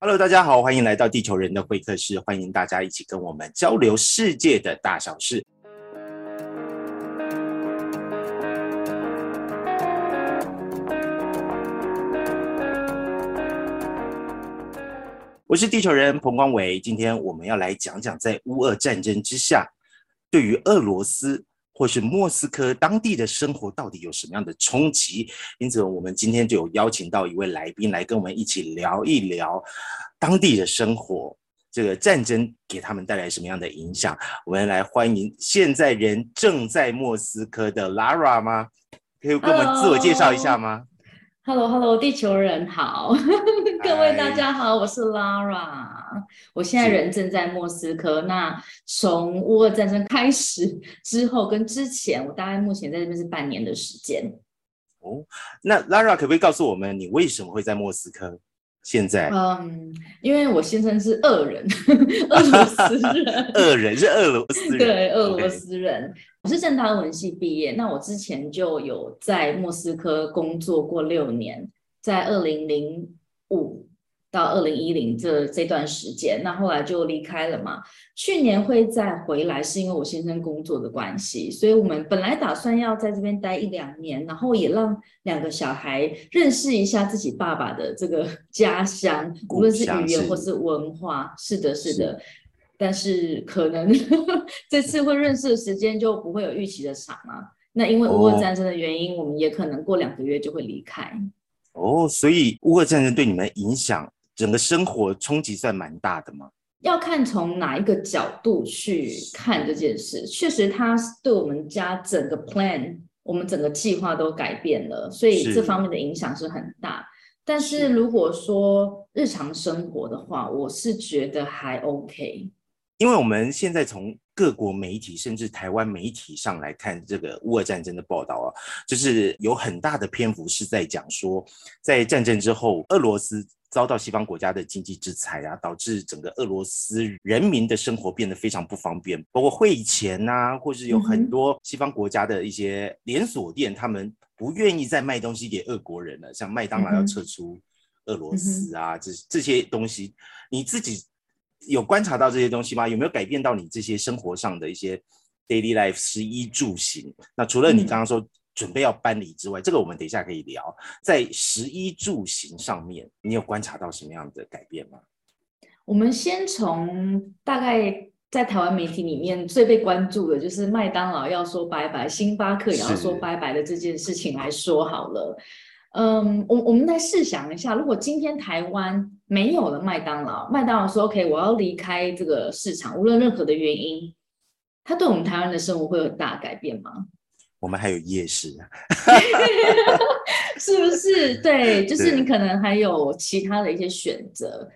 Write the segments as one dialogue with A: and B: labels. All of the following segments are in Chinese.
A: Hello，大家好，欢迎来到地球人的会客室，欢迎大家一起跟我们交流世界的大小事。我是地球人彭光伟，今天我们要来讲讲在乌俄战争之下，对于俄罗斯或是莫斯科当地的生活到底有什么样的冲击。因此，我们今天就有邀请到一位来宾来跟我们一起聊一聊当地的生活，这个战争给他们带来什么样的影响。我们来欢迎现在人正在莫斯科的 Lara 吗？可以跟我们自我介绍一下吗？
B: Hello，Hello，地球人好，各位大家好，我是 Lara，我现在人正在莫斯科。那从乌俄战争开始之后跟之前，我大概目前在这边是半年的时间。
A: 哦，那 Lara 可不可以告诉我们，你为什么会在莫斯科？现在，
B: 嗯，因为我先生是俄人，俄罗斯人，
A: 俄人是俄罗斯人，
B: 对，俄罗斯人。我是正大文系毕业，那我之前就有在莫斯科工作过六年，在二零零五到二零一零这这段时间，那后来就离开了嘛。去年会再回来，是因为我先生工作的关系，所以我们本来打算要在这边待一两年，然后也让两个小孩认识一下自己爸爸的这个家乡，无论是语言或是文化。是的，是的。但是可能 这次会认识的时间就不会有预期的长啊。那因为乌俄战争的原因，哦、我们也可能过两个月就会离开。
A: 哦，所以乌俄战争对你们影响，整个生活冲击算蛮大的吗？
B: 要看从哪一个角度去看这件事。确实，它对我们家整个 plan，我们整个计划都改变了，所以这方面的影响是很大。但是如果说日常生活的话，我是觉得还 OK。
A: 因为我们现在从各国媒体甚至台湾媒体上来看这个乌俄战争的报道啊，就是有很大的篇幅是在讲说，在战争之后，俄罗斯遭到西方国家的经济制裁啊，导致整个俄罗斯人民的生活变得非常不方便，包括汇钱呐，或是有很多西方国家的一些连锁店，他们不愿意再卖东西给俄国人了，像麦当劳要撤出俄罗斯啊，这这些东西，你自己。有观察到这些东西吗？有没有改变到你这些生活上的一些 daily life 食衣住行？那除了你刚刚说准备要搬离之外，嗯、这个我们等一下可以聊。在食衣住行上面，你有观察到什么样的改变吗？
B: 我们先从大概在台湾媒体里面最被关注的就是麦当劳要说拜拜，星巴克也要说拜拜的这件事情来说好了。嗯，我我们来试想一下，如果今天台湾没有了麦当劳，麦当劳说 OK，我要离开这个市场，无论任何的原因，它对我们台湾的生活会有大改变吗？
A: 我们还有夜市啊，
B: 是不是？对，就是你可能还有其他的一些选择。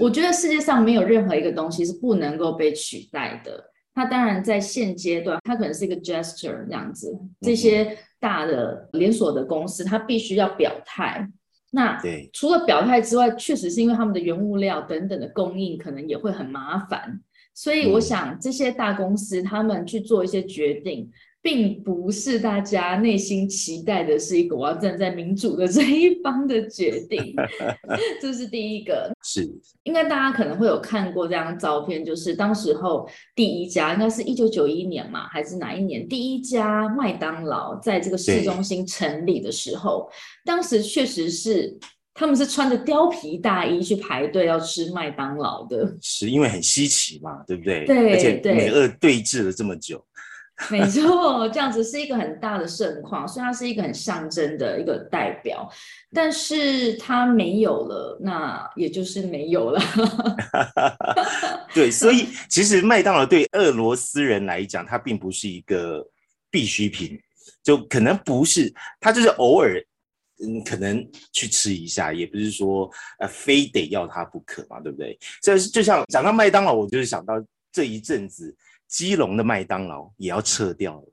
B: 我觉得世界上没有任何一个东西是不能够被取代的。它当然在现阶段，它可能是一个 gesture 这样子，这些大的连锁的公司，它必须要表态。那除了表态之外，确实是因为他们的原物料等等的供应可能也会很麻烦，所以我想这些大公司他们去做一些决定，并不是大家内心期待的是一个我要站在民主的这一方的决定，这是第一个。
A: 是，
B: 应该大家可能会有看过这张照片，就是当时候第一家，应该是一九九一年嘛，还是哪一年？第一家麦当劳在这个市中心成立的时候，当时确实是他们是穿着貂皮大衣去排队要吃麦当劳的，
A: 是因为很稀奇嘛，对不对？
B: 对，
A: 而且美俄对峙了这么久。
B: 没错，这样子是一个很大的盛况，所以它是一个很象征的一个代表。但是它没有了，那也就是没有了。
A: 对，所以其实麦当劳对俄罗斯人来讲，它并不是一个必需品，就可能不是，它就是偶尔，嗯，可能去吃一下，也不是说呃非得要它不可嘛，对不对？这就像讲到麦当劳，我就是想到这一阵子。基隆的麦当劳也要撤掉了，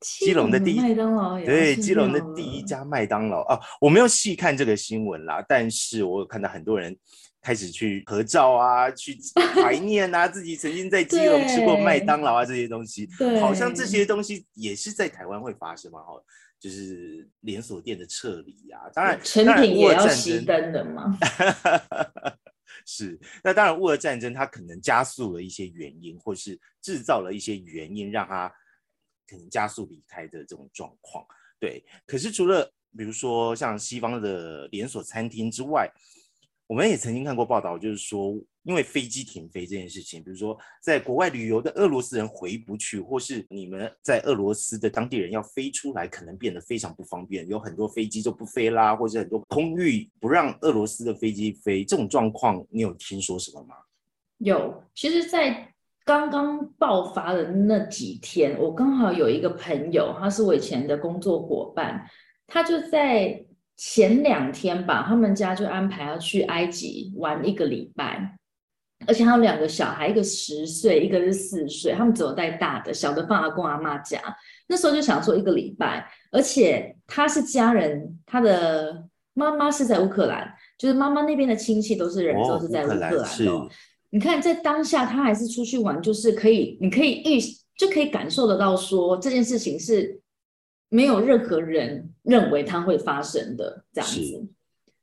B: 基隆的第一麦当劳
A: 对基隆的第一家麦当劳。啊，我没有细看这个新闻啦，但是我有看到很多人开始去合照啊，去怀念啊，自己曾经在基隆吃过麦当劳啊这些东西，好像这些东西也是在台湾会发生嘛，哈，就是连锁店的撤离啊，当然
B: 成品也要熄灯的嘛。
A: 是，那当然，乌俄战争它可能加速了一些原因，或是制造了一些原因，让它可能加速离开的这种状况。对，可是除了比如说像西方的连锁餐厅之外，我们也曾经看过报道，就是说，因为飞机停飞这件事情，比如说在国外旅游的俄罗斯人回不去，或是你们在俄罗斯的当地人要飞出来，可能变得非常不方便，有很多飞机就不飞啦，或者很多空域不让俄罗斯的飞机飞，这种状况你有听说什么吗？
B: 有，其实，在刚刚爆发的那几天，我刚好有一个朋友，他是我以前的工作伙伴，他就在。前两天吧，他们家就安排要去埃及玩一个礼拜，而且还有两个小孩，一个十岁，一个是四岁，他们只有带大的，小的放阿公阿妈家。那时候就想说一个礼拜，而且他是家人，他的妈妈是在乌克兰，就是妈妈那边的亲戚都是人都是在乌克兰的。你看在当下他还是出去玩，就是可以，你可以预就可以感受得到说这件事情是。没有任何人认为它会发生的这样子。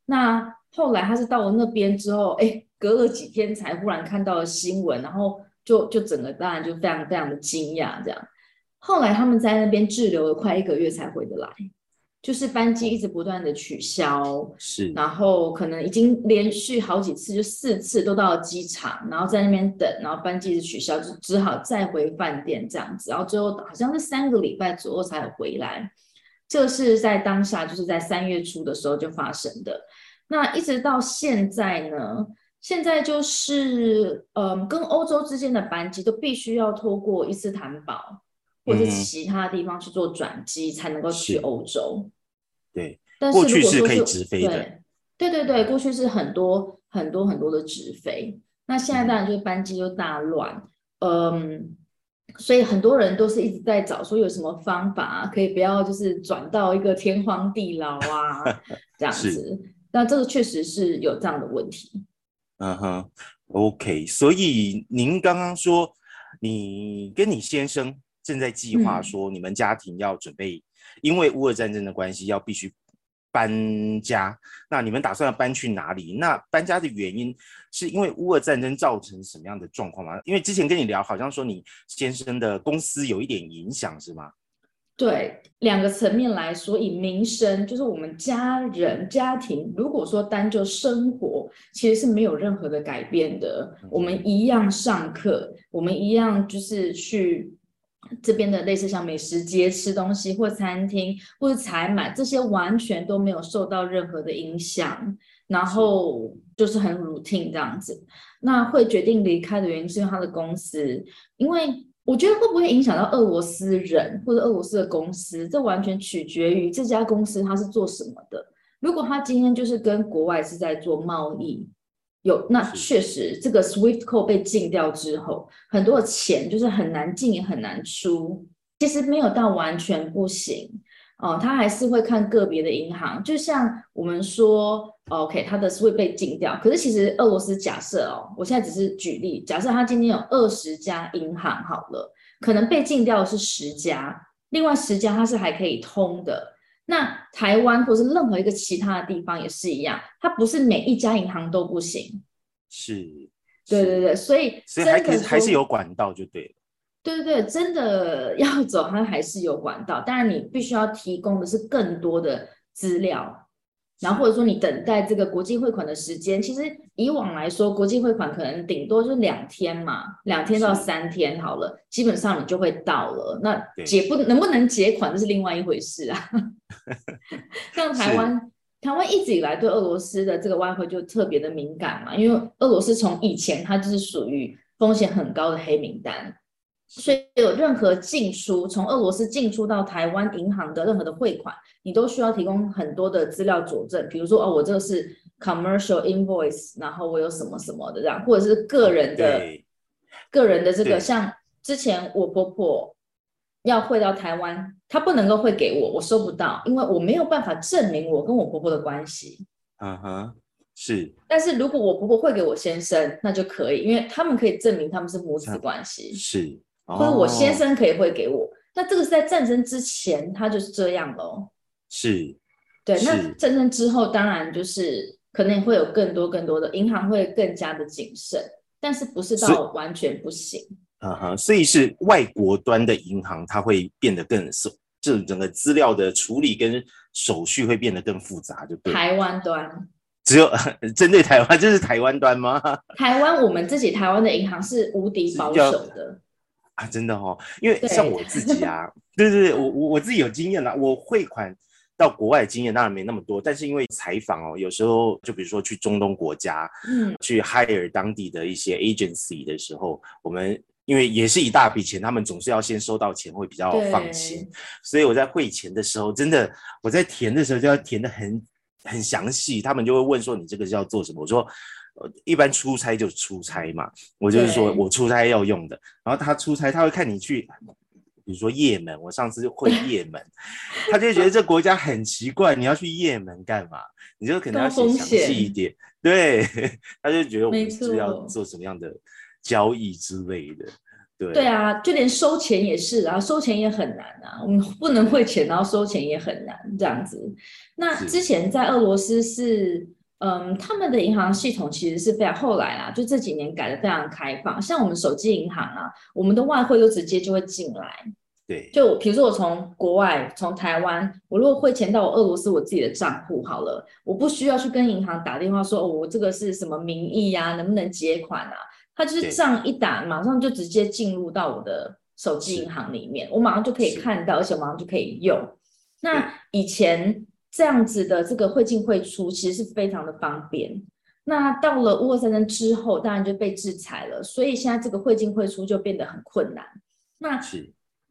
B: 那后来他是到了那边之后，哎，隔了几天才忽然看到了新闻，然后就就整个当然就非常非常的惊讶这样。后来他们在那边滞留了快一个月才回得来。就是班机一直不断的取消，
A: 是，
B: 然后可能已经连续好几次，就四次都到了机场，然后在那边等，然后班机一直取消，就只好再回饭店这样子，然后最后好像是三个礼拜左右才回来。这是在当下，就是在三月初的时候就发生的。那一直到现在呢，现在就是嗯，跟欧洲之间的班机都必须要透过伊斯坦堡。或者其他地方去做转机才能够去欧洲，
A: 对。
B: 但是如果说
A: 是直飞的，
B: 对对对，过去是很多很多很多的直飞，那现在当然就是班机就大乱，嗯，所以很多人都是一直在找说有什么方法可以不要就是转到一个天荒地老啊 这样子。那这个确实是有这样的问题。
A: 嗯哼，OK。所以您刚刚说你跟你先生。正在计划说，你们家庭要准备，因为乌俄战争的关系，要必须搬家。那你们打算要搬去哪里？那搬家的原因是因为乌俄战争造成什么样的状况吗？因为之前跟你聊，好像说你先生的公司有一点影响，是吗？
B: 对，两个层面来说，以民生，就是我们家人家庭，如果说单就生活，其实是没有任何的改变的。我们一样上课，我们一样就是去。这边的类似像美食街吃东西，或餐厅，或者采买，这些完全都没有受到任何的影响，然后就是很 routine 这样子。那会决定离开的原因是因为他的公司，因为我觉得会不会影响到俄罗斯人或者俄罗斯的公司，这完全取决于这家公司它是做什么的。如果他今天就是跟国外是在做贸易。有，那确实，这个 SWIFT code 被禁掉之后，很多的钱就是很难进也很难出。其实没有到完全不行哦，他还是会看个别的银行。就像我们说，OK，他的 SWIFT 被禁掉，可是其实俄罗斯假设哦，我现在只是举例，假设他今天有二十家银行好了，可能被禁掉的是十家，另外十家它是还可以通的。那台湾或是任何一个其他的地方也是一样，它不是每一家银行都不行。
A: 是，
B: 对对对，所以
A: 所以还可以还是有管道就对了。
B: 对对对，真的要走，它还是有管道，当然你必须要提供的是更多的资料。然后或者说你等待这个国际汇款的时间，其实以往来说，国际汇款可能顶多就两天嘛，两天到三天好了，基本上你就会到了。那结不能不能结款，这是另外一回事啊。像台湾，台湾一直以来对俄罗斯的这个外汇就特别的敏感嘛，因为俄罗斯从以前它就是属于风险很高的黑名单。所以有任何进出，从俄罗斯进出到台湾银行的任何的汇款，你都需要提供很多的资料佐证。比如说，哦，我这个是 commercial invoice，然后我有什么什么的这样，或者是个人的、个人的这个，像之前我婆婆要汇到台湾，她不能够汇给我，我收不到，因为我没有办法证明我跟我婆婆的关系。
A: 嗯哼，是。
B: 但是如果我婆婆汇给我先生，那就可以，因为他们可以证明他们是母子关系。
A: 是。
B: 或者我先生可以汇给我，那这个是在战争之前，他就是这样喽。
A: 是，
B: 对。那战争之后，当然就是可能会有更多更多的银行会更加的谨慎，但是不是到完全不行。
A: 嗯哼，所以是外国端的银行，它会变得更手，这整个资料的处理跟手续会变得更复杂，就对。
B: 台湾端
A: 只有 针对台湾，这是台湾端吗？
B: 台湾我们自己台湾的银行是无敌保守的
A: 啊，真的哦，因为像我自己啊，对对对，我我我自己有经验啦，我汇款到国外的经验当然没那么多，但是因为采访哦，有时候就比如说去中东国家，嗯，去 hire 当地的一些 agency 的时候，我们。因为也是一大笔钱，他们总是要先收到钱会比较放心，所以我在汇钱的时候，真的我在填的时候就要填的很很详细，他们就会问说你这个是要做什么？我说，呃，一般出差就出差嘛，我就是说我出差要用的，然后他出差他会看你去，比如说也门，我上次会也门，他就觉得这国家很奇怪，你要去也门干嘛？你就可能要写详细一点，对，他就觉得我们是要做什么样的。交易之类的，对
B: 对啊，就连收钱也是啊，收钱也很难啊。我们不能汇钱，然后收钱也很难，这样子。那之前在俄罗斯是，嗯，他们的银行系统其实是非常后来啦，就这几年改的非常开放。像我们手机银行啊，我们的外汇都直接就会进来。
A: 对，
B: 就比如说我从国外从台湾，我如果汇钱到我俄罗斯我自己的账户好了，我不需要去跟银行打电话说，哦，我这个是什么名义呀，能不能结款啊？它就是账一打，马上就直接进入到我的手机银行里面，我马上就可以看到，而且马上就可以用。那以前这样子的这个汇进汇出，其实是非常的方便。那到了乌俄战争之后，当然就被制裁了，所以现在这个汇进汇出就变得很困难。那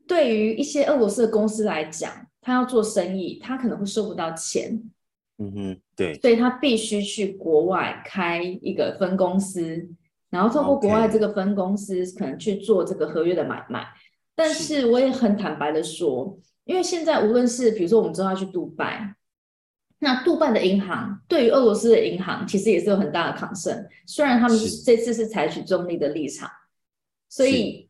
B: 对于一些俄罗斯的公司来讲，他要做生意，他可能会收不到钱。
A: 嗯哼，对，
B: 所以他必须去国外开一个分公司。然后透过国外这个分公司可能去做这个合约的买卖，但是我也很坦白的说，因为现在无论是比如说我们知道要去杜拜，那杜拜的银行对于俄罗斯的银行其实也是有很大的抗争，虽然他们这次是采取中立的立场，所以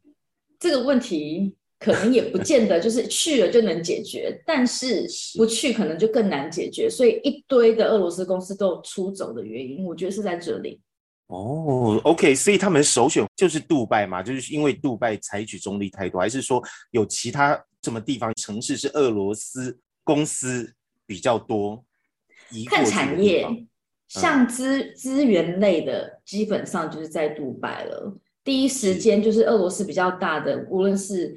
B: 这个问题可能也不见得就是去了就能解决，但是不去可能就更难解决，所以一堆的俄罗斯公司都有出走的原因，我觉得是在这里。
A: 哦，OK，所以他们首选就是杜拜嘛，就是因为杜拜采取中立态度，还是说有其他什么地方城市是俄罗斯公司比较多？
B: 看产业，像资资源类的，基本上就是在杜拜了。第一时间就是俄罗斯比较大的，无论是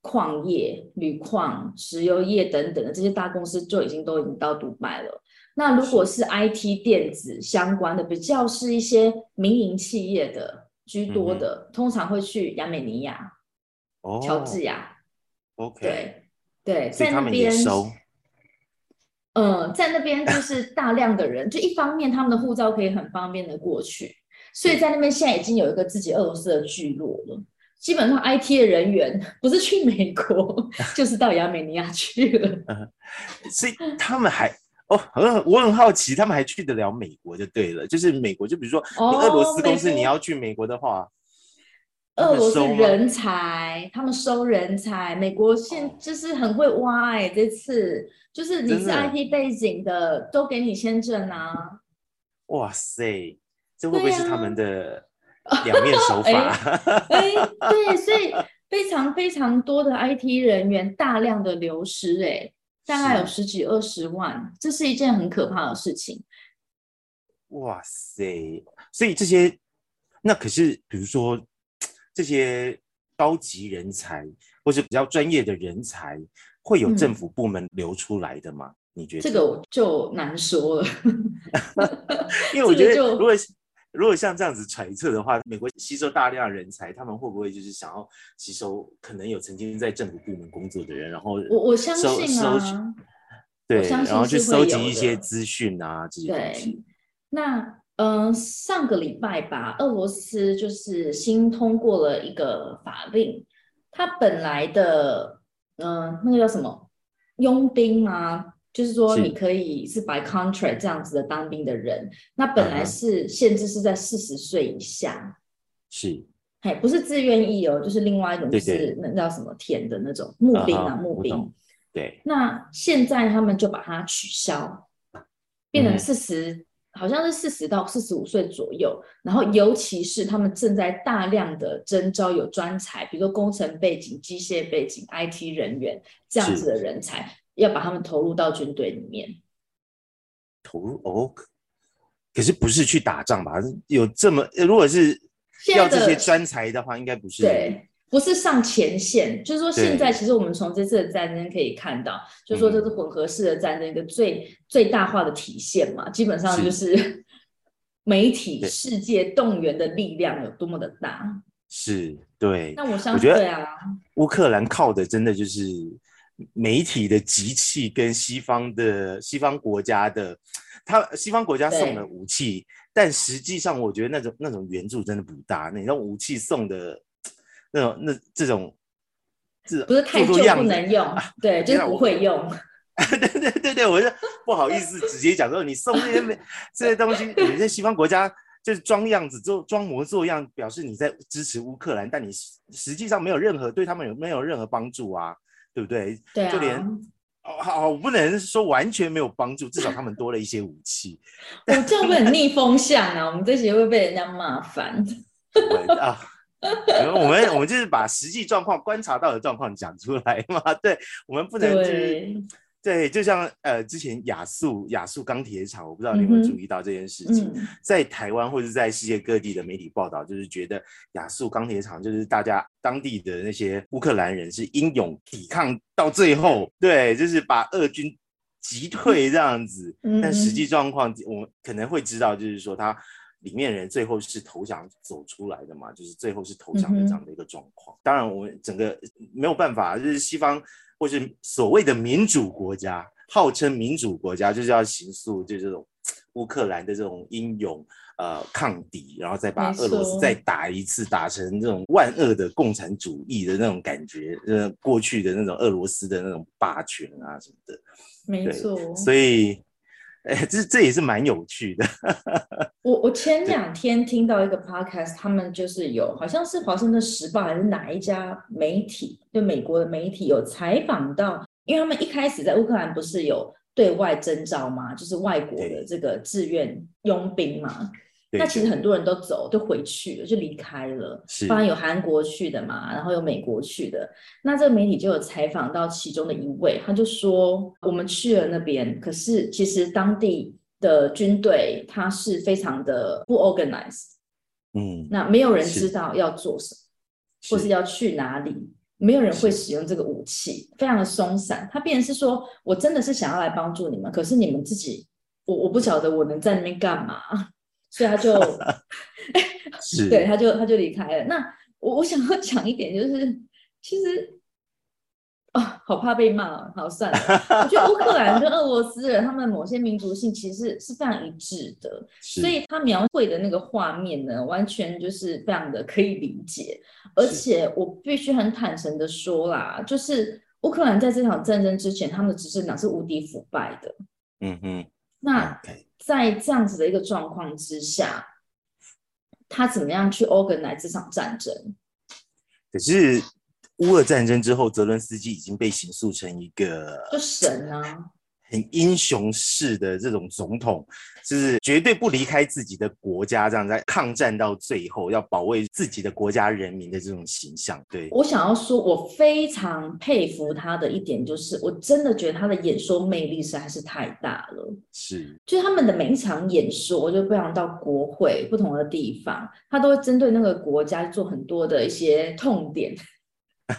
B: 矿业、铝矿、石油业等等的这些大公司，就已经都已经到杜拜了。那如果是 IT 电子相关的，比较是一些民营企业的居多的，通常会去亚美尼亚、乔治亚。
A: OK，
B: 对对，在那边
A: 收。
B: 嗯，在那边就是大量的人，就一方面他们的护照可以很方便的过去，所以在那边现在已经有一个自己俄罗斯的聚落了。基本上 IT 的人员不是去美国，就是到亚美尼亚去了。
A: 所以他们还。哦，很我很好奇，他们还去得了美国就对了，就是美国，就比如说你俄罗斯公司你要去美国的话，
B: 俄罗斯人才，他们收人才，美国现就是很会挖哎，这次就是你是 IT 背景的，都给你签证啊。
A: 哇塞，这会不会是他们的两面手法？
B: 哎，对，所以非常非常多的 IT 人员大量的流失哎。大概有十几二十万，这是一件很可怕的事情。
A: 哇塞！所以这些，那可是比如说这些高级人才或是比较专业的人才，会有政府部门流出来的吗？你觉得
B: 这个就难说了。
A: 因为我觉得如果。如果像这样子揣测的话，美国吸收大量人才，他们会不会就是想要吸收可能有曾经在政府部门工作的人，然后
B: 我我相信啊，
A: 对，然后去收集一些资讯啊这些东西。
B: 那嗯，上个礼拜吧，俄罗斯就是新通过了一个法令，它本来的嗯那个叫什么佣兵啊。就是说，你可以是 by contract 这样子的当兵的人，那本来是限制是在四十岁以下，
A: 是，
B: 嘿，不是自愿意哦，就是另外一种就是那叫什么填的那种募兵啊，募兵，
A: 对。
B: 那现在他们就把它取消，变成四十好像是四十到四十五岁左右，然后尤其是他们正在大量的征招有专才，比如说工程背景、机械背景、IT 人员这样子的人才，要把他们投入到军队里面。
A: 投入哦，可是不是去打仗吧？有这么如果是要这些专才的话，应该不是。
B: 对。不是上前线，就是说现在其实我们从这次的战争可以看到，就是说这是混合式的战争一个最最大化的体现嘛，基本上就是 媒体世界动员的力量有多么的大。
A: 是，对。
B: 那我相信，对啊，
A: 乌克兰靠的真的就是媒体的集气跟西方的西方国家的，他西方国家送的武器，但实际上我觉得那种那种援助真的不大，那种武器送的。那种那这种，
B: 这不是太旧不能用，对，就是不会用。
A: 对对对对，我就不好意思直接讲说，你送这些这些东西，有些西方国家就是装样子做装模作样，表示你在支持乌克兰，但你实际上没有任何对他们有没有任何帮助啊？对不对？
B: 对啊。
A: 就连哦好，我不能说完全没有帮助，至少他们多了一些武器。
B: 我这样会很逆风向啊！我们这些会被人家骂烦。
A: 啊。我们我们就是把实际状况观察到的状况讲出来嘛，对，我们不能就是对，就像呃之前亚速亚速钢铁厂，我不知道你有没有注意到这件事情，在台湾或者在世界各地的媒体报道，就是觉得亚速钢铁厂就是大家当地的那些乌克兰人是英勇抵抗到最后，对，就是把俄军击退这样子，但实际状况我们可能会知道，就是说他。里面人最后是投降走出来的嘛，就是最后是投降的这样的一个状况。当然，我们整个没有办法，就是西方或是所谓的民主国家，号称民主国家，就是要行诉就这种乌克兰的这种英勇呃抗敌，然后再把俄罗斯再打一次，打成这种万恶的共产主义的那种感觉，呃，过去的那种俄罗斯的那种霸权啊什么的。
B: 没错，
A: 所以。哎，这这也是蛮有趣的。
B: 我我前两天听到一个 podcast，他们就是有好像是华盛顿时报还是哪一家媒体，就美国的媒体有采访到，因为他们一开始在乌克兰不是有对外征召嘛，就是外国的这个志愿佣兵嘛。那其实很多人都走，就回去了，就离开了。当然有韩国去的嘛，然后有美国去的。那这个媒体就有采访到其中的一位，他就说：“我们去了那边，可是其实当地的军队他是非常的不 organized，嗯，那没有人知道要做什么，或是要去哪里，没有人会使用这个武器，非常的松散。他变成是说，我真的是想要来帮助你们，可是你们自己，我我不晓得我能在那边干嘛。”所以他就，对，他就他就离开了。那我我想要讲一点，就是其实啊，好怕被骂，好算了。我觉得乌克兰跟俄罗斯人他们某些民族性其实是非常一致的，所以他描绘的那个画面呢，完全就是非常的可以理解。而且我必须很坦诚的说啦，就是乌克兰在这场战争之前，他们的执政党是无敌腐败的。嗯哼，那。在这样子的一个状况之下，他怎么样去 organize 这场战争？
A: 可是乌俄战争之后，泽伦斯基已经被形塑成一个
B: 就神啊。
A: 很英雄式的这种总统，就是绝对不离开自己的国家，这样在抗战到最后，要保卫自己的国家人民的这种形象。对
B: 我想要说，我非常佩服他的一点，就是我真的觉得他的演说魅力实在是太大了。
A: 是，
B: 就是他们的每一场演说，就不常到国会不同的地方，他都会针对那个国家做很多的一些痛点。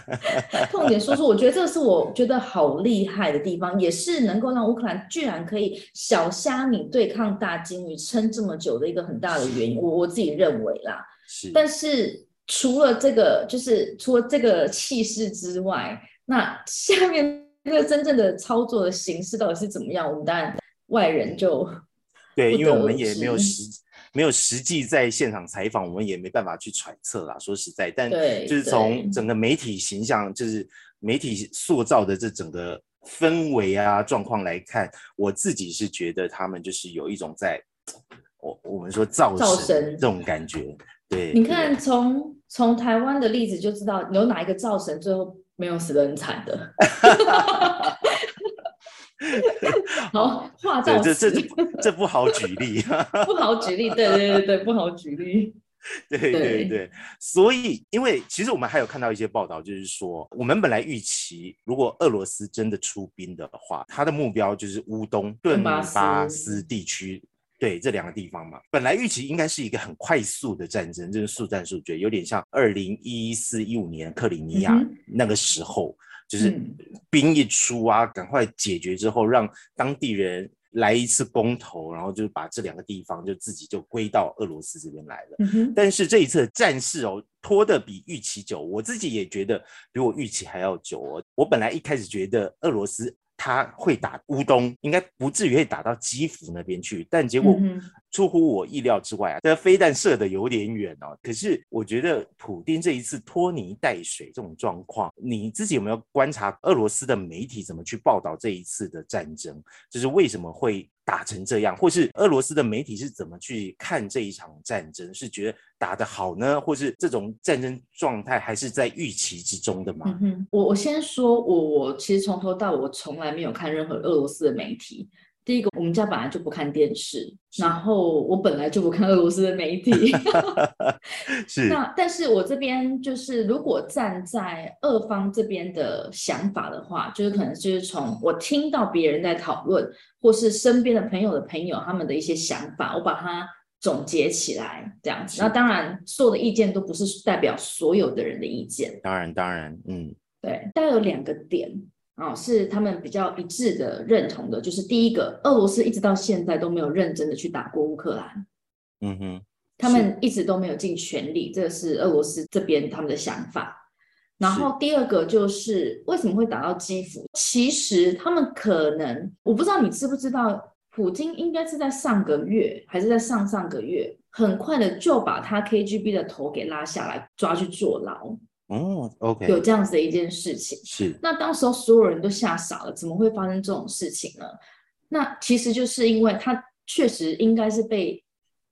B: 痛点说说，我觉得这是我觉得好厉害的地方，也是能够让乌克兰居然可以小虾米对抗大金鱼撑这么久的一个很大的原因。我我自己认为啦，
A: 是。
B: 但是除了这个，就是除了这个气势之外，那下面那个真正的操作的形式到底是怎么样？我们当然外人就
A: 对，因为我们也没有 实。没有实际在现场采访，我们也没办法去揣测啦。说实在，但就是从整个媒体形象，就是媒体塑造的这整个氛围啊状况来看，我自己是觉得他们就是有一种在，我我们说造神这种感觉。对，
B: 你看从从台湾的例子就知道，有哪一个造神最后没有死得很惨的。好，画照
A: 这这这不好举例，
B: 不好举例，对对对对，不好举例。
A: 对对对，所以因为其实我们还有看到一些报道，就是说我们本来预期，如果俄罗斯真的出兵的话，他的目标就是乌东顿巴斯地区，对这两个地方嘛。本来预期应该是一个很快速的战争，就是速战速决，有点像二零一四一五年克里米亚那个时候，就是兵一出啊，赶快解决之后，让当地人。来一次公投，然后就把这两个地方就自己就归到俄罗斯这边来了。但是这一次战事哦拖得比预期久，我自己也觉得比我预期还要久哦。我本来一开始觉得俄罗斯。他会打乌东，应该不至于会打到基辅那边去，但结果出乎我意料之外啊！这飞弹射的有点远哦。可是我觉得普丁这一次拖泥带水这种状况，你自己有没有观察俄罗斯的媒体怎么去报道这一次的战争？就是为什么会？打成这样，或是俄罗斯的媒体是怎么去看这一场战争？是觉得打得好呢，或是这种战争状态还是在预期之中的吗？
B: 嗯，我我先说，我我其实从头到尾我从来没有看任何俄罗斯的媒体。第一个，我们家本来就不看电视，然后我本来就不看俄罗斯的媒体。
A: 是。
B: 那但是我这边就是，如果站在俄方这边的想法的话，就是可能就是从我听到别人在讨论，或是身边的朋友的朋友他们的一些想法，我把它总结起来这样子。那当然，所有的意见都不是代表所有的人的意见。
A: 当然，当然，嗯，
B: 对，大概有两个点。啊，是他们比较一致的认同的，就是第一个，俄罗斯一直到现在都没有认真的去打过乌克兰，
A: 嗯哼，
B: 他们一直都没有尽全力，这是俄罗斯这边他们的想法。然后第二个就是为什么会打到基辅？其实他们可能，我不知道你知不知道，普京应该是在上个月还是在上上个月，很快的就把他 KGB 的头给拉下来，抓去坐牢。
A: 哦，OK，
B: 有这样子的一件事情，
A: 是
B: 那当时候所有人都吓傻了，怎么会发生这种事情呢？那其实就是因为他确实应该是被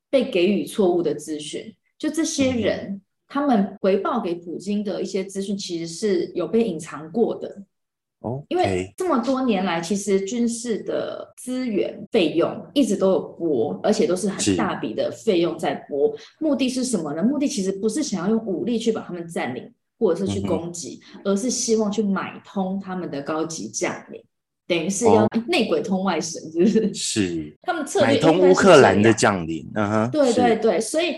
B: 被给予错误的资讯，就这些人他们回报给普京的一些资讯，其实是有被隐藏过的。
A: 哦，
B: 因为这么多年来，其实军事的资源费用一直都有拨，而且都是很大笔的费用在拨，目的是什么呢？目的其实不是想要用武力去把他们占领。或者是去攻击，而是希望去买通他们的高级将领，等于是要内鬼通外神，是不是？
A: 是。
B: 他们策略
A: 买通乌克兰的将领，嗯哼。
B: 对对对，所以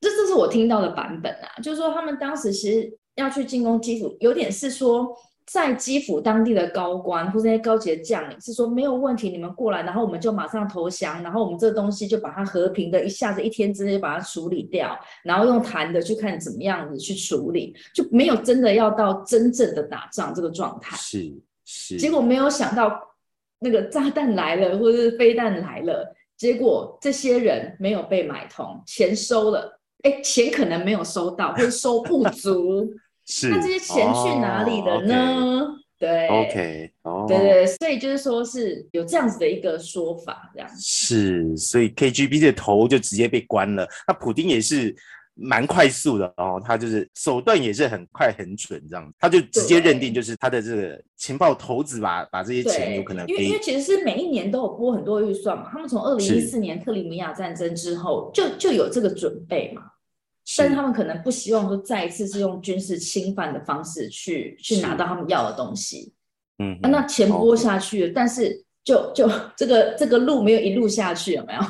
B: 这这是我听到的版本啊，就是说他们当时其实要去进攻基辅，有点是说。在基辅当地的高官或者那些高级的将领是说没有问题，你们过来，然后我们就马上投降，然后我们这个东西就把它和平的一下子一天之内把它处理掉，然后用谈的去看怎么样子去处理，就没有真的要到真正的打仗这个状态。
A: 是是。
B: 结果没有想到那个炸弹来了，或者是飞弹来了，结果这些人没有被买通，钱收了，哎，钱可能没有收到，或者收不足。那这些钱去哪里了呢？对
A: ，OK，
B: 对对，所以就是说是有这样子的一个说法，这样
A: 是，所以 KGB 的头就直接被关了。那普丁也是蛮快速的哦，他就是手段也是很快很准，这样他就直接认定就是他的这个情报头子把把这些钱有可能，
B: 因为因为其实是每一年都有拨很多预算嘛，他们从二零一四年克里米亚战争之后就就有这个准备嘛。但是他们可能不希望说再一次是用军事侵犯的方式去去拿到他们要的东西，
A: 嗯，
B: 那钱拨下去，但是就就这个这个路没有一路下去，有没有？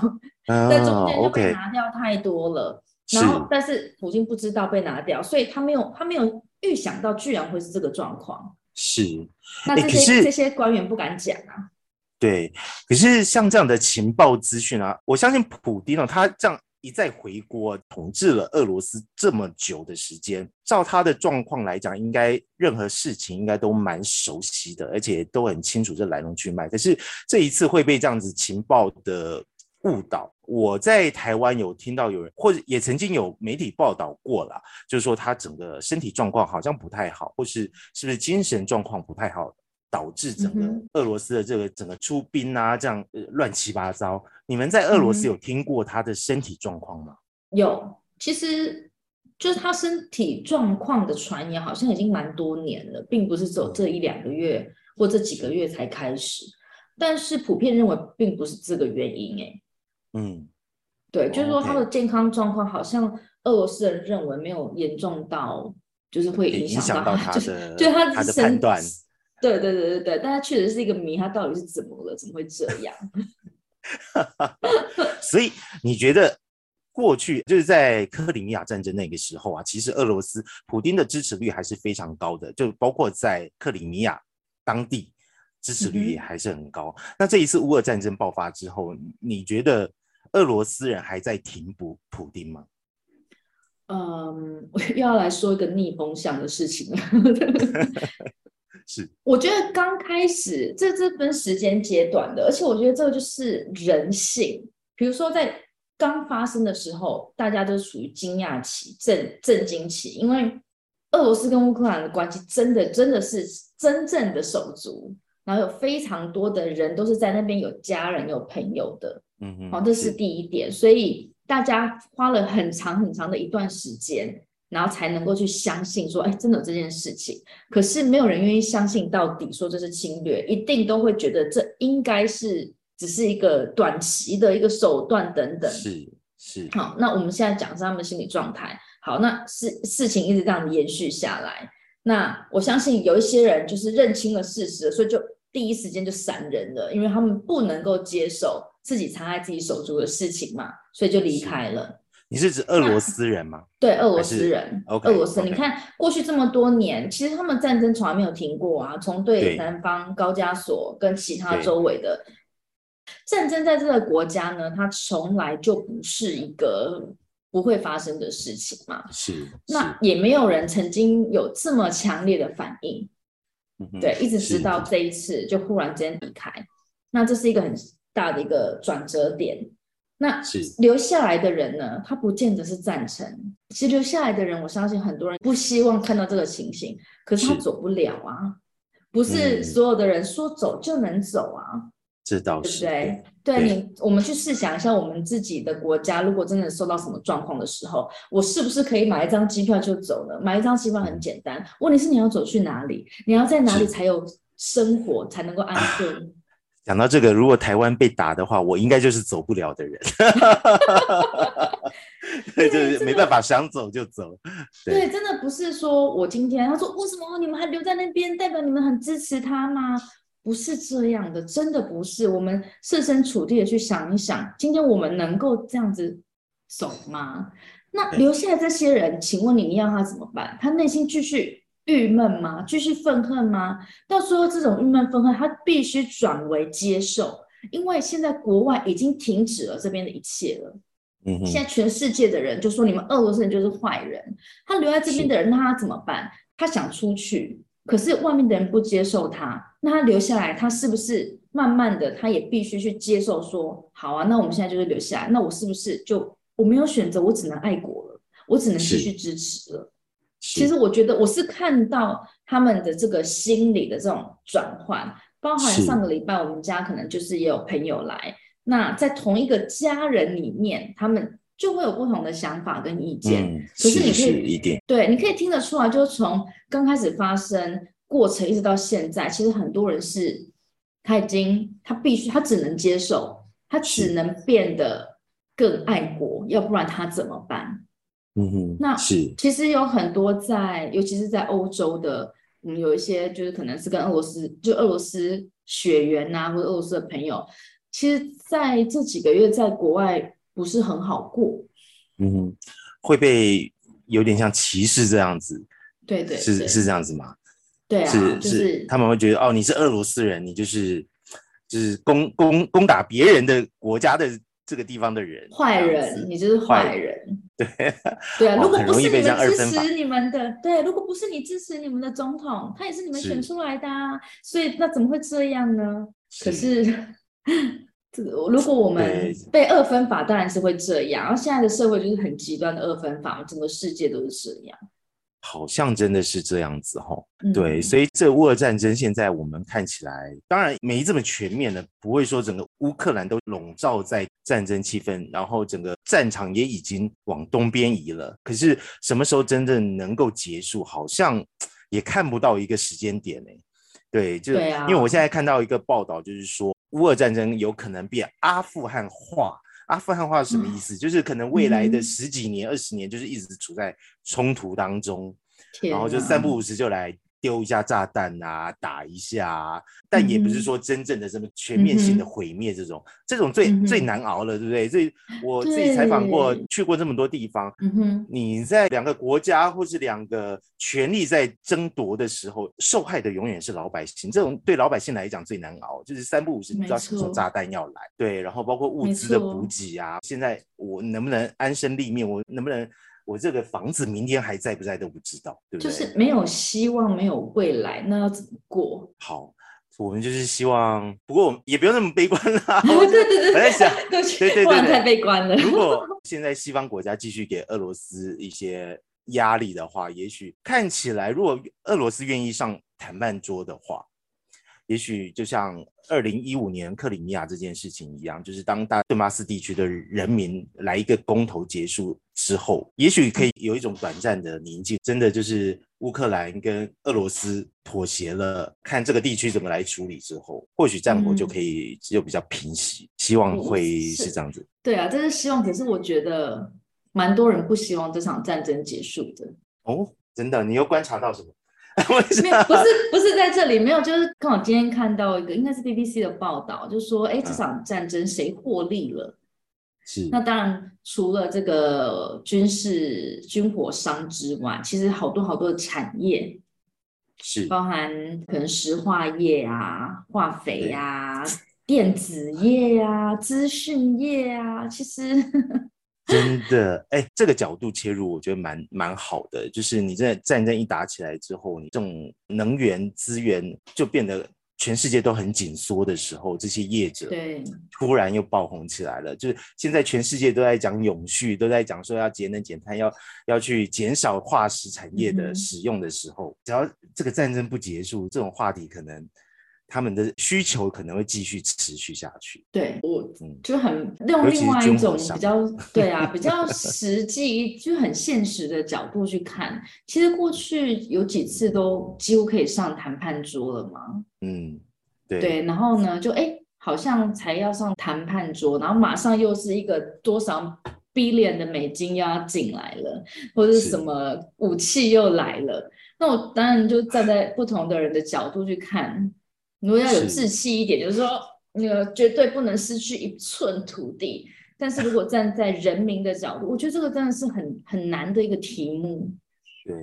B: 在中间就被拿掉太多了，然后但是普京不知道被拿掉，所以他没有他没有预想到居然会是这个状况。
A: 是，
B: 那这些这些官员不敢讲啊。
A: 对，可是像这样的情报资讯啊，我相信普丁呢，他这样。一再回国统治了俄罗斯这么久的时间，照他的状况来讲，应该任何事情应该都蛮熟悉的，而且都很清楚这来龙去脉。可是这一次会被这样子情报的误导。我在台湾有听到有人，或者也曾经有媒体报道过了，就是说他整个身体状况好像不太好，或是是不是精神状况不太好。导致整个俄罗斯的这个整个出兵啊，这样乱七八糟。你们在俄罗斯有听过他的身体状况吗？
B: 有，其实就是他身体状况的传言，好像已经蛮多年了，并不是走这一两个月或这几个月才开始。但是普遍认为并不是这个原因，哎，
A: 嗯，
B: 对，就是说他的健康状况好像俄罗斯人认为没有严重到，就是会
A: 影
B: 影响
A: 响到他
B: 就是
A: 的
B: 就他
A: 他的
B: 身
A: 判断。
B: 对对对对对，但他确实是一个谜，他到底是怎么了？怎么会这样？
A: 所以你觉得过去就是在克里米亚战争那个时候啊，其实俄罗斯普丁的支持率还是非常高的，就包括在克里米亚当地支持率也还是很高。那这一次乌俄战争爆发之后，你觉得俄罗斯人还在停捕普丁吗？
B: 嗯，我又要来说一个逆风向的事情了。
A: 是，
B: 我觉得刚开始这这分时间阶段的，而且我觉得这个就是人性。比如说在刚发生的时候，大家都属于惊讶期、震震惊期，因为俄罗斯跟乌克兰的关系真的真的是真正的手足，然后有非常多的人都是在那边有家人、有朋友的。
A: 嗯嗯，
B: 好，这是第一点，所以大家花了很长很长的一段时间，然后才能够去相信说，哎，真的有这件事情。可是没有人愿意相信到底，说这是侵略，一定都会觉得这应该是只是一个短期的一个手段等等。
A: 是是，
B: 好，那我们现在讲是他们的心理状态。好，那事事情一直这样延续下来，那我相信有一些人就是认清了事实，所以就第一时间就闪人了，因为他们不能够接受自己残害自己手足的事情嘛，所以就离开了。
A: 你是指俄罗斯人吗？
B: 对，俄罗斯人俄罗斯你看过去这么多年，其实他们战争从来没有停过啊，从对
A: 对
B: 南方高加索跟其他周围的战争，在这个国家呢，它从来就不是一个不会发生的事情嘛。
A: 是，
B: 那也没有人曾经有这么强烈的反应，
A: 嗯
B: 对，一直直到这一次就忽然间离开，那这是一个很大的一个转折点。那留下来的人呢，他不见得是赞成。其实留下来的人，我相信很多人不希望看到这个情形，可是他走不了啊，不是
A: 嗯
B: 所有的人说走就能走啊。
A: 这倒
B: 对不
A: 是
B: 对？对
A: 对
B: 你，我们去试想一下，我们自己的国家如果真的受到什么状况的时候，我是不是可以买一张机票就走呢？买一张机票很简单，问题是你要走去哪里？你要在哪里才有生活，才能够安 顿？
A: 讲到这个，如果台湾被打的话，我应该就是走不了的人，对，就是
B: 这个
A: 没办法，想走就走。对
B: 对，真的不是说我今天他说为什么你们还留在那边，代表你们很支持他吗？不是这样的，真的不是。我们设身处地的去想一想，今天我们能够这样子走吗？那留下来这些人，请问你，你要他怎么办？他内心继续郁闷吗？继续愤恨吗？到最后，这种郁闷愤恨，他必须转为接受，因为现在国外已经停止了这边的一切了。
A: 嗯，
B: 现在全世界的人就说你们俄罗斯人就是坏人，他留在这边的人，那他怎么办？他想出去，可是外面的人不接受他，那他留下来，他是不是慢慢的他也必须去接受说，好啊，那我们现在就是留下来，那我是不是就我没有选择，我只能爱国了，我只能继续支持了。
A: 是
B: 其实我觉得我是看到他们的这个心理的这种转换，包含上个礼拜我们家可能就是也有朋友来，那在同一个家人里面，他们就会有不同的想法跟意见。
A: 嗯，
B: 可是你可
A: 是
B: 以
A: 一定
B: 对，你可以听得出来，就是从刚开始发生过程一直到现在，其实很多人是他已经他必须他只能接受，他只能变得更爱国，要不然他怎么办？
A: 嗯哼，
B: 那
A: 是
B: 其实有很多在，尤其是在欧洲的，嗯，有一些就是可能是跟俄罗斯，就俄罗斯血缘呐、或者俄罗斯的朋友，其实在这几个月在国外不是很好过。
A: 嗯哼，会被有点像歧视这样子，
B: 对对对
A: 是是这样子吗？
B: 对啊，
A: 是
B: 就是
A: 他们会觉得哦，你是俄罗斯人，你就是就是攻攻攻打别人的国家的这个地方的人，
B: 坏人，你就是
A: 坏
B: 坏人。
A: 对，
B: 对啊，
A: 哦
B: 如果不是你们支持你们的，对，如果不是你支持你们的总统，他也是你们选出来的啊，所以那怎么会这样呢？可
A: 是
B: 是这个，如果我们被二分法，当然是会这样。然后现在的社会就是很极端的二分法，整个世界都是这样。
A: 好像真的是这样子哈。
B: 嗯
A: 对，所以这乌俄战争现在我们看起来，当然没这么全面的，不会说整个乌克兰都笼罩在战争气氛，然后整个战场也已经往东边移了。可是什么时候真正能够结束，好像也看不到一个时间点呢。对，就
B: 啊
A: 因为我现在看到一个报道，就是说乌俄战争有可能变阿富汗化。阿富汗话是什么意思？就是可能未来的十几年、二十年，就是一直处在冲突当中，然后就三不五时就来。丢一下炸弹啊，打一下，但也不是说真正的什么全面性的毁灭这种，这种最最难熬了，对不对？所以我自己采访过，去过这么多地方，你在两个国家或是两个权力在争夺的时候，受害的永远是老百姓。这种对老百姓来讲最难熬，就是三不五时你知道什么炸弹要来，对，然后包括物资的补给啊，现在我能不能安身立命，我能不能？我这个房子明天还在不在都不知道，对不
B: 对？就是没有希望，没有未来，那要怎么过？
A: 好，我们就是希望，不过也不用那么悲观啦。
B: 对对对，
A: 我在想，
B: 对对对，不然太悲观了。
A: 如果现在西方国家继续给俄罗斯一些压力的话，也许看起来，如果俄罗斯愿意上谈判桌的话。也许就像二零一五年克里米亚这件事情一样，就是当大顿巴斯地区的人民来一个公投结束之后，也许可以有一种短暂的宁静。真的就是乌克兰跟俄罗斯妥协了，看这个地区怎么来处理之后，或许战火就可以就比较平息。希望会是这样子。
B: 对啊，这是希望。可是我觉得蛮多人不希望这场战争结束的。
A: 哦，真的？你又观察到什么？
B: 没有，不是不是在这里，没有，就是刚好今天看到一个，应该是 BBC 的报道，就说，哎，这场战争谁获利了？
A: 是，
B: 那当然除了这个军事军火商之外，其实好多好多的产业，
A: 是
B: 包含可能石化业啊、化肥啊、电子业啊、资讯业啊，其实。
A: 真的，哎，这个角度切入，我觉得蛮蛮好的。就是你在战争一打起来之后，你这种能源资源就变得全世界都很紧缩的时候，这些业者
B: 对
A: 突然又爆红起来了。就是现在全世界都在讲永续，都在讲说要节能减碳，要要去减少化石产业的使用的时候，只要这个战争不结束，这种话题可能。他们的需求可能会继续持续下去。
B: 对我，就很用另外一种比较对啊，比较实际，就很现实的角度去看。其实过去有几次都几乎可以上谈判桌了嘛。
A: 嗯，对。
B: 对，然后呢，就哎，好像才要上谈判桌，然后马上又是一个多少 billion 的美金要进来了，或者是什么武器又来了。那我当然就站在不同的人的角度去看。如果要有志气一点，就是说，那个绝对不能失去一寸土地。但是如果站在人民的角度，我觉得这个真的是很很难的一个题目。
A: 对，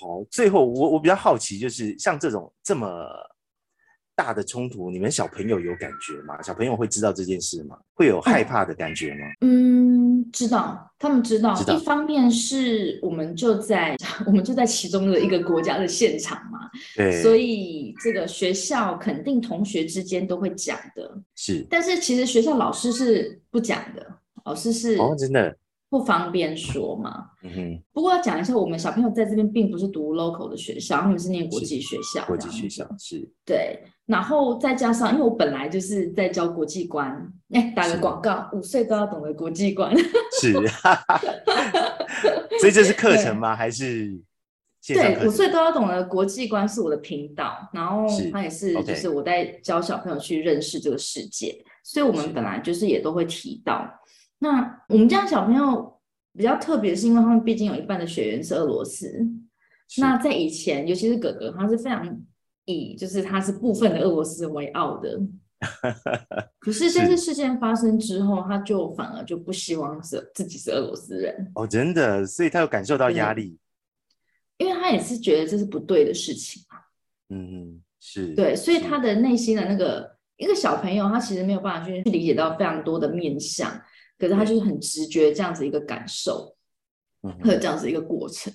A: 好，最后我我比较好奇，就是像这种这么大的冲突，你们小朋友有感觉吗？小朋友会知道这件事吗？会有害怕的感觉吗？
B: 嗯。知道，他们知道。一方面是我们就在 我们就在其中的一个国家的现场嘛，
A: 对，
B: 所以这个学校肯定同学之间都会讲的。
A: 是，
B: 但是其实学校老师是不讲的，老师是
A: 哦，真的
B: 不方便说嘛。
A: 嗯哼。
B: 不过要讲一下，我们小朋友在这边并不是读 local 的学校，他们是念国际学校。
A: 国际学校是。
B: 对。然后再加上，因为我本来就是在教国际观，哎，打个广告，五岁都要懂得国际观。
A: 是，所以这是课程吗？还是？
B: 对，五岁都要懂得国际观是我的频道，然后他也是，就是我在教小朋友去认识这个世界，所以我们本来就是也都会提到。那我们家小朋友比较特别，是因为他们毕竟有一半的血缘是俄罗斯。那在以前，尤其是哥哥，他是非常。以就是他是部分的俄罗斯为傲的，可是这次事件发生之后，他就反而就不希望是自己是俄罗斯人
A: 哦，真的，所以他有感受到压力，
B: 因为他也是觉得这是不对的事情
A: 嘛。嗯，是
B: 对，所以他的内心的那个一个小朋友，他其实没有办法去去理解到非常多的面相，可是他就是很直觉这样子一个感受，和 这样子一个过程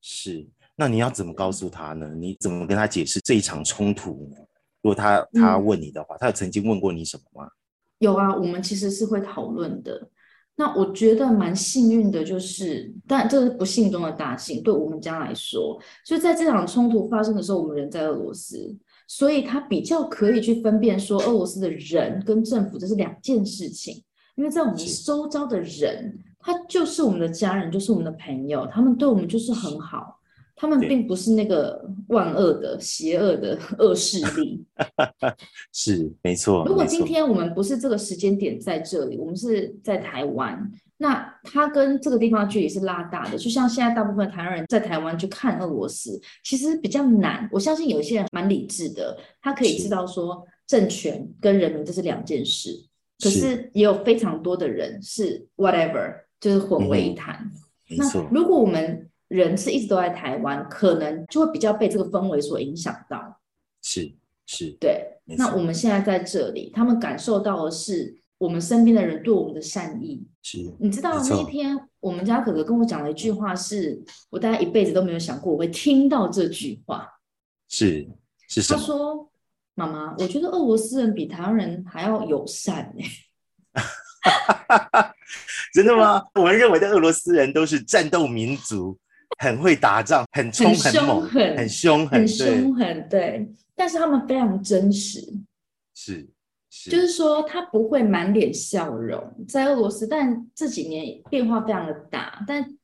A: 是。那你要怎么告诉他呢？你怎么跟他解释这一场冲突呢？如果他他问你的话，他有曾经问过你什么吗？
B: 有啊，我们其实是会讨论的。那我觉得蛮幸运的，就是但这是不幸中的大幸。对我们家来说，就在这场冲突发生的时候，我们人在俄罗斯，所以他比较可以去分辨说，俄罗斯的人跟政府这是两件事情。因为在我们周遭的人，他就是我们的家人，就是我们的朋友，他们对我们就是很好。他们并不是那个万恶的、邪恶的恶势力。
A: 是没错。
B: 如果今天我们不是这个时间点在这里，我们是在台湾，那它跟这个地方距离是拉大的。就像现在大部分台湾人在台湾去看俄罗斯，其实比较难。我相信有一些人蛮理智的，他可以知道说政权跟人民这是两件事。可是也有非常多的人是 whatever，就是混为一谈。
A: 那
B: 如果我们人是一直都在台湾，可能就会比较被这个氛围所影响到。
A: 是是，
B: 对。那我们现在在这里，他们感受到的是我们身边的人对我们的善意。
A: 是，
B: 你知道那一天我们家哥哥跟我讲了一句话，是我大概一辈子都没有想过我会听到这句话。
A: 是是什
B: 么？他说：“妈妈，我觉得俄罗斯人比台湾人还要友善。”
A: 哎，真的吗？我们认为的俄罗斯人都是战斗民族。很会打仗，很冲，很猛，很凶，
B: 很凶狠，对。但是他们非常真实，
A: 是，
B: 就是说他不会满脸笑容，在俄罗斯，但这几年变化非常的大。但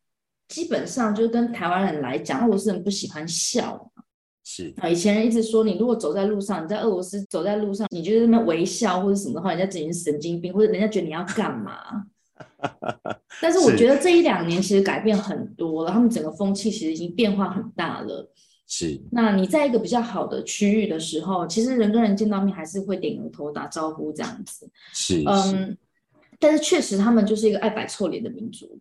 B: 基本上就是跟台湾人来讲，俄罗斯人不喜欢笑，
A: 是
B: 啊。以前人一直说，你如果走在路上，你在俄罗斯走在路上，你觉得那边微笑或者什么的话，人家整成神经病，或者人家觉得你要干嘛？但是我觉得这一两年其实改变很多了，他们整个风气其实已经变化很大了。
A: 是，
B: 那你在一个比较好的区域的时候，其实人跟人见到面还是会点个头打招呼这样子。
A: 是，嗯，
B: 但是确实他们就是一个爱摆臭脸的民族。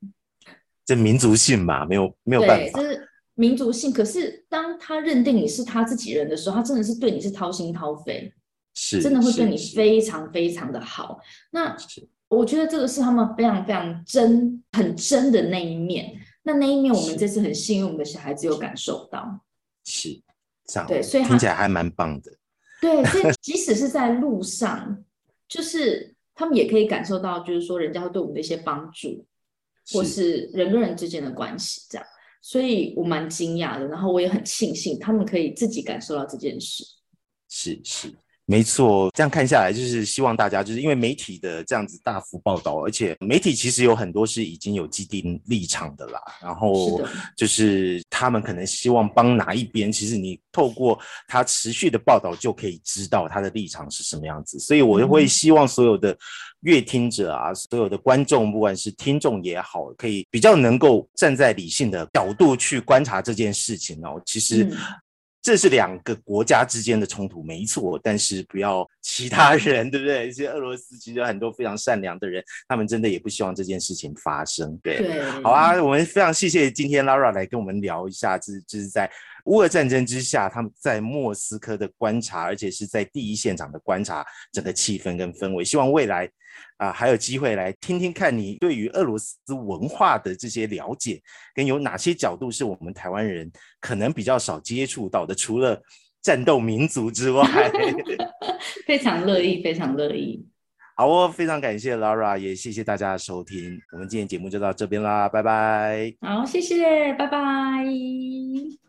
A: 这民族性嘛，没有没有办
B: 法，就是民族性。可是当他认定你是他自己人的时候，他真的是对你是掏心掏肺，
A: 是，
B: 真的会对你非常非常的好。那。我觉得这个是他们非常非常真、很真的那一面。那那一面，我们这次很幸运，我们的小孩子有感受到。
A: 是，这样
B: 对，所以
A: 听起来还蛮棒的。
B: 对，所以即使是在路上，就是他们也可以感受到，就是说人家会对我们的一些帮助，或是人跟人之间的关系这样。所以我蛮惊讶的，然后我也很庆幸他们可以自己感受到这件事。
A: 是是。没错，这样看下来就是希望大家，就是因为媒体的这样子大幅报道，而且媒体其实有很多是已经有既定立场的啦。然后就是他们可能希望帮哪一边，其实你透过他持续的报道就可以知道他的立场是什么样子。所以我会希望所有的乐听者啊，所有的观众，不管是听众也好，可以比较能够站在理性的角度去观察这件事情哦。其实。这是两个国家之间的冲突，没错，但是不要其他人，对不对？一些俄罗斯其实有很多非常善良的人，他们真的也不希望这件事情发生。
B: 对，
A: 好啊，我们非常谢谢今天 Lara 来跟我们聊一下，这是就是在乌俄战争之下，他们在莫斯科的观察，而且是在第一现场的观察整个气氛跟氛围。希望未来。啊，还有机会来听听看你对于俄罗斯文化的这些了解，跟有哪些角度是我们台湾人可能比较少接触到的？除了战斗民族之外，
B: 非常乐意，非常乐意。
A: 好哦，非常感谢 Lara，也谢谢大家的收听。我们今天节目就到这边啦，拜拜。
B: 好，谢谢，拜拜。